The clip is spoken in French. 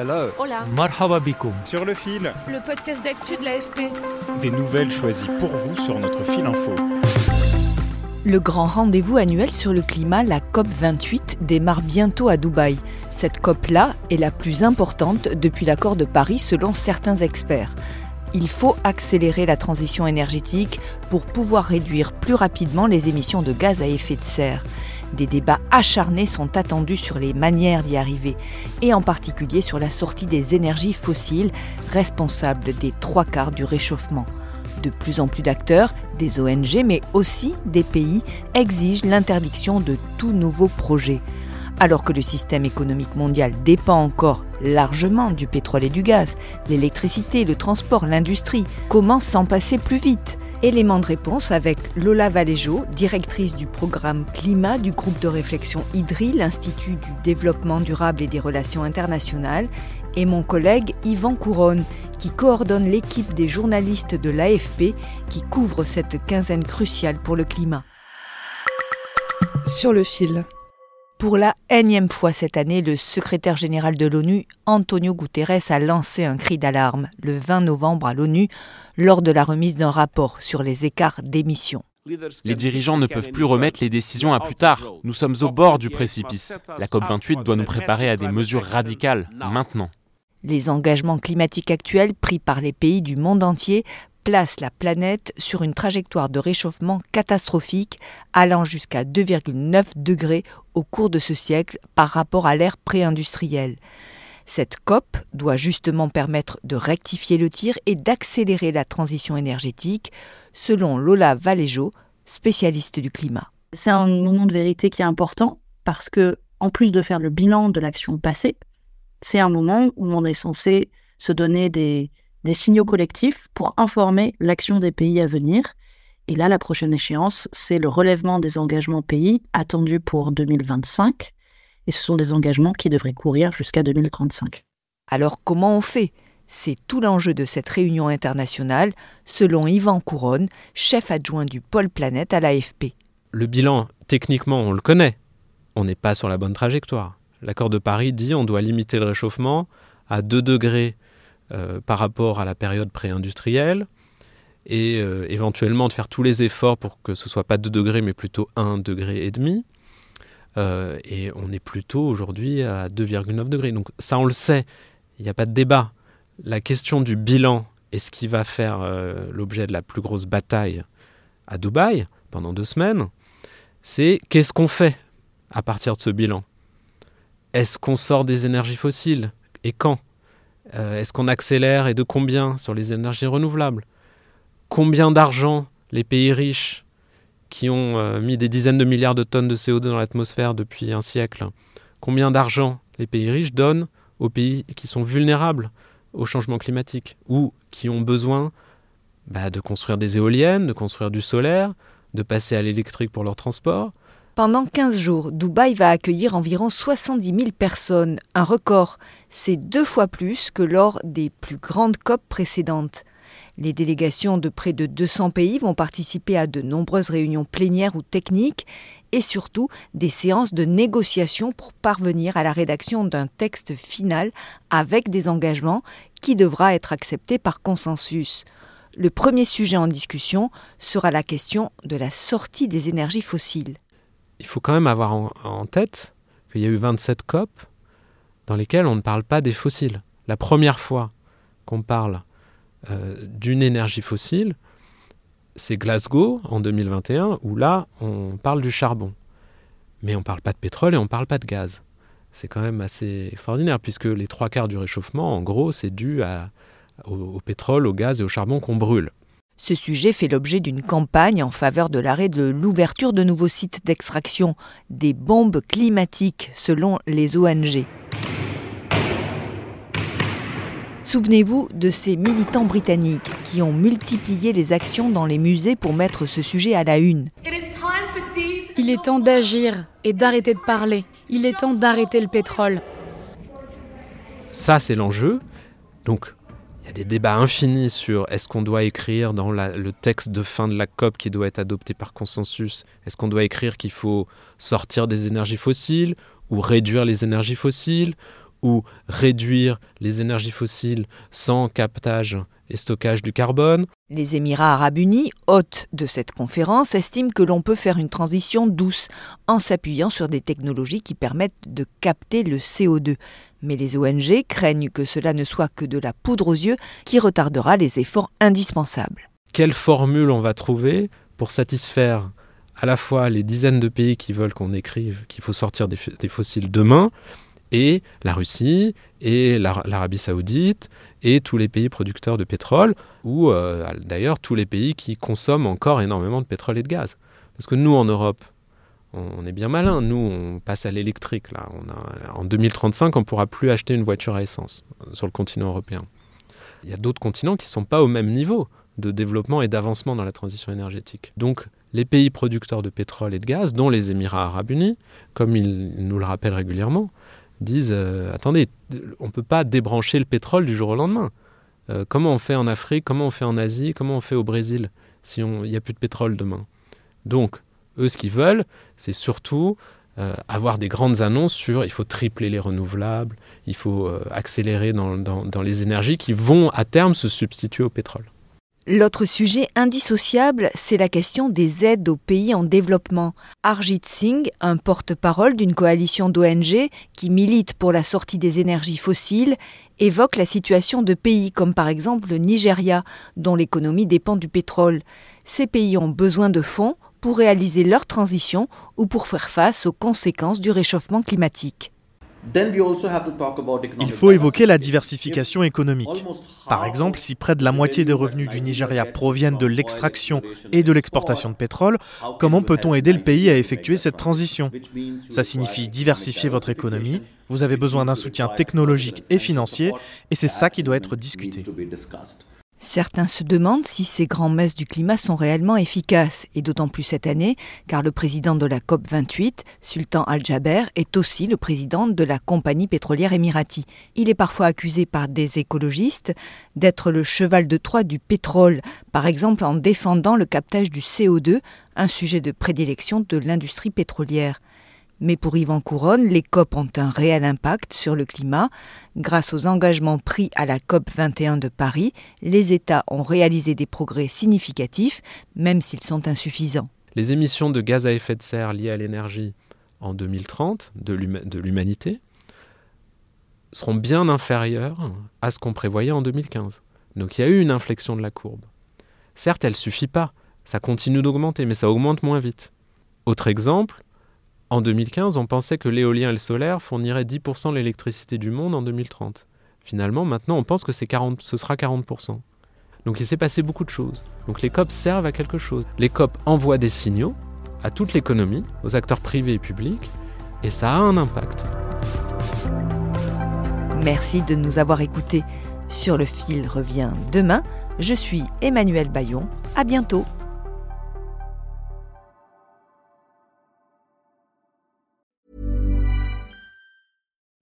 Hello. Hola. Marhaba bikoum. Sur le fil, Le podcast d'actu de l'AFP. des nouvelles choisies pour vous sur notre fil info. Le grand rendez-vous annuel sur le climat, la COP28, démarre bientôt à Dubaï. Cette COP-là est la plus importante depuis l'accord de Paris selon certains experts. Il faut accélérer la transition énergétique pour pouvoir réduire plus rapidement les émissions de gaz à effet de serre. Des débats acharnés sont attendus sur les manières d'y arriver, et en particulier sur la sortie des énergies fossiles, responsables des trois quarts du réchauffement. De plus en plus d'acteurs, des ONG, mais aussi des pays, exigent l'interdiction de tout nouveau projet. Alors que le système économique mondial dépend encore largement du pétrole et du gaz, l'électricité, le transport, l'industrie, comment s'en passer plus vite? Élément de réponse avec Lola Valéjo, directrice du programme Climat du groupe de réflexion IDRI, l'Institut du développement durable et des relations internationales, et mon collègue Yvan Couronne, qui coordonne l'équipe des journalistes de l'AFP qui couvre cette quinzaine cruciale pour le climat. Sur le fil. Pour la énième fois cette année, le secrétaire général de l'ONU, Antonio Guterres, a lancé un cri d'alarme le 20 novembre à l'ONU lors de la remise d'un rapport sur les écarts d'émissions. Les dirigeants ne peuvent plus remettre les décisions à plus tard. Nous sommes au bord du précipice. La COP28 doit nous préparer à des mesures radicales, maintenant. Les engagements climatiques actuels pris par les pays du monde entier placent la planète sur une trajectoire de réchauffement catastrophique allant jusqu'à 2,9 degrés au cours de ce siècle par rapport à l'ère pré-industrielle. Cette COP doit justement permettre de rectifier le tir et d'accélérer la transition énergétique, selon Lola Valéjo, spécialiste du climat. C'est un moment de vérité qui est important parce que, en plus de faire le bilan de l'action passée, c'est un moment où on est censé se donner des, des signaux collectifs pour informer l'action des pays à venir. Et là, la prochaine échéance, c'est le relèvement des engagements pays attendus pour 2025. Et ce sont des engagements qui devraient courir jusqu'à 2035. Alors comment on fait? C'est tout l'enjeu de cette réunion internationale, selon Yvan Couronne, chef adjoint du pôle planète à l'AFP. Le bilan, techniquement, on le connaît. On n'est pas sur la bonne trajectoire. L'accord de Paris dit on doit limiter le réchauffement à 2 degrés par rapport à la période pré-industrielle et euh, éventuellement de faire tous les efforts pour que ce soit pas 2 degrés mais plutôt 1 degré et demi. Euh, et on est plutôt aujourd'hui à 2,9 degrés. Donc ça on le sait, il n'y a pas de débat. La question du bilan est ce qui va faire euh, l'objet de la plus grosse bataille à Dubaï pendant deux semaines, c'est qu'est-ce qu'on fait à partir de ce bilan? Est-ce qu'on sort des énergies fossiles? Et quand? Euh, Est-ce qu'on accélère et de combien sur les énergies renouvelables? Combien d'argent les pays riches qui ont euh, mis des dizaines de milliards de tonnes de CO2 dans l'atmosphère depuis un siècle, combien d'argent les pays riches donnent aux pays qui sont vulnérables au changement climatique ou qui ont besoin bah, de construire des éoliennes, de construire du solaire, de passer à l'électrique pour leur transport? Pendant 15 jours, Dubaï va accueillir environ 70 000 personnes, un record. C'est deux fois plus que lors des plus grandes COP précédentes. Les délégations de près de 200 pays vont participer à de nombreuses réunions plénières ou techniques et surtout des séances de négociation pour parvenir à la rédaction d'un texte final avec des engagements qui devra être accepté par consensus. Le premier sujet en discussion sera la question de la sortie des énergies fossiles. Il faut quand même avoir en, tête qu'il y a eu 27 COP dans lesquelles on ne parle pas des fossiles. La première fois qu'on parle euh, d'une énergie fossile, c'est Glasgow en 2021, où là, on parle du charbon. Mais on ne parle pas de pétrole et on ne parle pas de gaz. C'est quand même assez extraordinaire, puisque les trois quarts du réchauffement, en gros, c'est dû au pétrole, au gaz et au charbon qu'on brûle. Ce sujet fait l'objet d'une campagne en faveur de l'arrêt de l'ouverture de nouveaux sites d'extraction des bombes climatiques selon les ONG. Souvenez-vous de ces militants britanniques qui ont multiplié les actions dans les musées pour mettre ce sujet à la une. Il est temps d'agir et d'arrêter de parler. Il est temps d'arrêter le pétrole. Ça, c'est l'enjeu. Donc, y a des débats infinis sur est-ce qu'on doit écrire dans le texte de fin de la COP qui doit être adopté par consensus, est-ce qu'on doit écrire qu'il faut sortir des énergies fossiles ou réduire les énergies fossiles ou réduire les énergies fossiles sans captage et stockage du carbone. Les Émirats arabes unis, hôtes de cette conférence, estiment que l'on peut faire une transition douce en s'appuyant sur des technologies qui permettent de capter le CO2. Mais les ONG craignent que cela ne soit que de la poudre aux yeux qui retardera les efforts indispensables. Quelle formule on va trouver pour satisfaire à la fois les dizaines de pays qui veulent qu'on écrive qu'il faut sortir des, fossiles demain et la Russie et l'Arabie saoudite et tous les pays producteurs de pétrole, ou euh, d'ailleurs tous les pays qui consomment encore énormément de pétrole et de gaz. Parce que nous, en Europe, on est bien malin. Nous, on passe à l'électrique. Là. en 2035, on ne pourra plus acheter une voiture à essence sur le continent européen. Il y a d'autres continents qui ne sont pas au même niveau de développement et d'avancement dans la transition énergétique. Donc, les pays producteurs de pétrole et de gaz, dont les Émirats arabes unis, comme ils nous le rappellent régulièrement, disent euh, attendez, on ne peut pas débrancher le pétrole du jour au lendemain. Euh, comment on fait en Afrique, comment on fait en Asie, comment on fait au Brésil si il n'y a plus de pétrole demain? Donc, eux, ce qu'ils veulent, c'est surtout euh, avoir des grandes annonces sur il faut tripler les renouvelables, il faut accélérer dans les énergies qui vont à terme se substituer au pétrole. L'autre sujet indissociable, c'est la question des aides aux pays en développement. Arjit Singh, un porte-parole d'une coalition d'ONG qui milite pour la sortie des énergies fossiles, évoque la situation de pays comme par exemple le Nigeria, dont l'économie dépend du pétrole. Ces pays ont besoin de fonds pour réaliser leur transition ou pour faire face aux conséquences du réchauffement climatique. Il faut évoquer la diversification économique. Par exemple, si près de la moitié des revenus du Nigeria proviennent de l'extraction et de l'exportation de pétrole, comment peut-on aider le pays à effectuer cette transition Ça signifie diversifier votre économie, vous avez besoin d'un soutien technologique et financier, et c'est ça qui doit être discuté. Certains se demandent si ces grandes messes du climat sont réellement efficaces, et d'autant plus cette année, car le président de la COP28, Sultan Al-Jaber, est aussi le président de la compagnie pétrolière émirati. Il est parfois accusé par des écologistes d'être le cheval de Troie du pétrole, par exemple en défendant le captage du CO2, un sujet de prédilection de l'industrie pétrolière. Mais pour Yvan Couronne, les COP ont un réel impact sur le climat. Grâce aux engagements pris à la COP 21 de Paris, les États ont réalisé des progrès significatifs, même s'ils sont insuffisants. Les émissions de gaz à effet de serre liées à l'énergie en 2030 de l'humanité seront bien inférieures à ce qu'on prévoyait en 2015. Donc il y a eu une inflexion de la courbe. Certes, elle ne suffit pas, ça continue d'augmenter, mais ça augmente moins vite. Autre exemple, en 2015, on pensait que l'éolien et le solaire fourniraient 10% de l'électricité du monde en 2030. Finalement, maintenant, on pense que ce sera 40%. Donc il s'est passé beaucoup de choses. Donc les COP servent à quelque chose. Les COP envoient des signaux à toute l'économie, aux acteurs privés et publics, et ça a un impact. Merci de nous avoir écoutés. Sur le fil revient demain. Je suis Emmanuel Bayon. À bientôt.